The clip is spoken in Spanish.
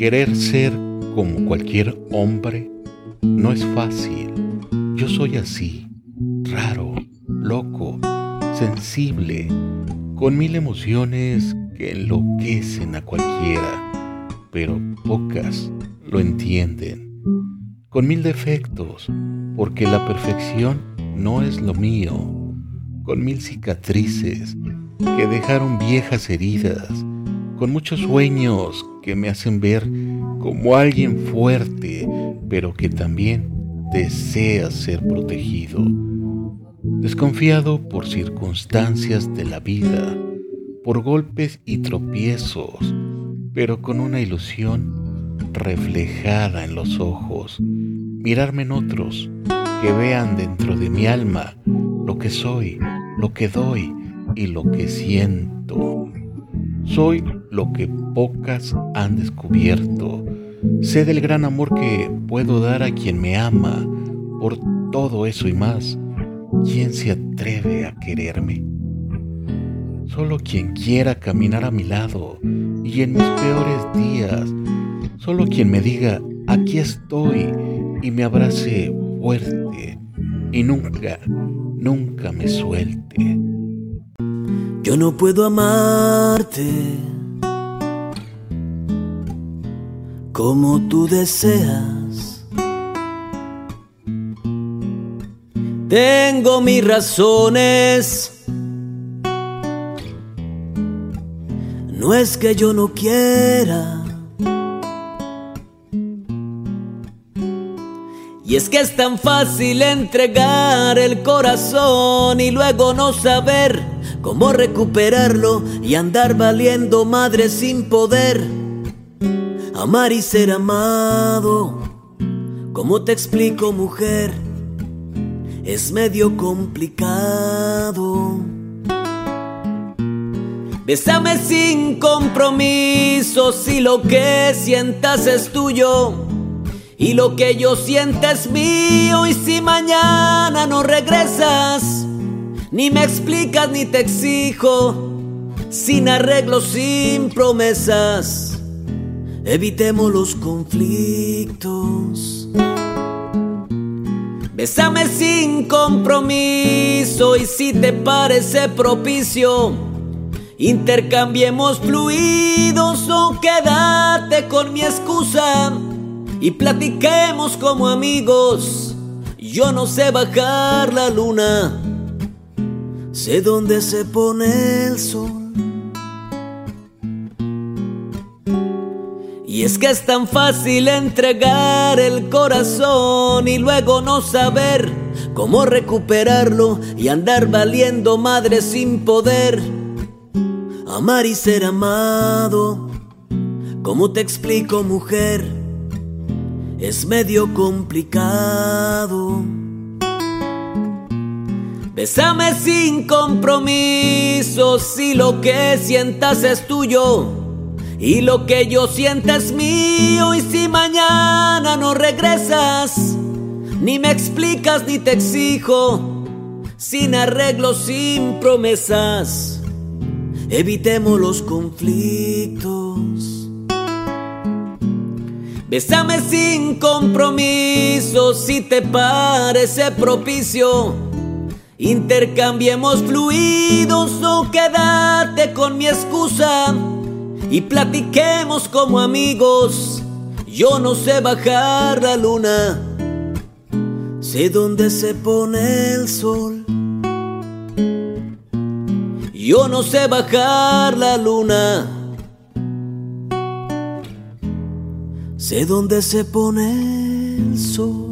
Querer ser como cualquier hombre no es fácil. Yo soy así, raro, loco, sensible, con mil emociones que enloquecen a cualquiera, pero pocas lo entienden. Con mil defectos, porque la perfección no es lo mío. Con mil cicatrices que dejaron viejas heridas con muchos sueños que me hacen ver como alguien fuerte, pero que también desea ser protegido. Desconfiado por circunstancias de la vida, por golpes y tropiezos, pero con una ilusión reflejada en los ojos, mirarme en otros que vean dentro de mi alma lo que soy, lo que doy y lo que siento. Soy lo que pocas han descubierto. Sé del gran amor que puedo dar a quien me ama. Por todo eso y más, ¿quién se atreve a quererme? Solo quien quiera caminar a mi lado y en mis peores días. Solo quien me diga, aquí estoy y me abrace fuerte y nunca, nunca me suelte. Yo no puedo amarte como tú deseas. Tengo mis razones. No es que yo no quiera. Y es que es tan fácil entregar el corazón y luego no saber cómo recuperarlo y andar valiendo madre sin poder. Amar y ser amado, ¿cómo te explico mujer? Es medio complicado. Bésame sin compromiso si lo que sientas es tuyo y lo que yo siento es mío y si mañana no regresas, ni me explicas ni te exijo, sin arreglos, sin promesas, evitemos los conflictos. Bésame sin compromiso y si te parece propicio, intercambiemos fluidos o quédate con mi excusa y platiquemos como amigos. Yo no sé bajar la luna, sé dónde se pone el sol. Y es que es tan fácil entregar el corazón y luego no saber cómo recuperarlo y andar valiendo madre sin poder. Amar y ser amado, ¿cómo te explico mujer? Es medio complicado. Bésame sin compromiso si lo que sientas es tuyo y lo que yo sienta es mío y si mañana no regresas ni me explicas ni te exijo sin arreglos sin promesas evitemos los conflictos Bésame sin compromiso si te parece propicio. Intercambiemos fluidos o quédate con mi excusa y platiquemos como amigos. Yo no sé bajar la luna, sé dónde se pone el sol. Yo no sé bajar la luna sé dónde se pone el sol.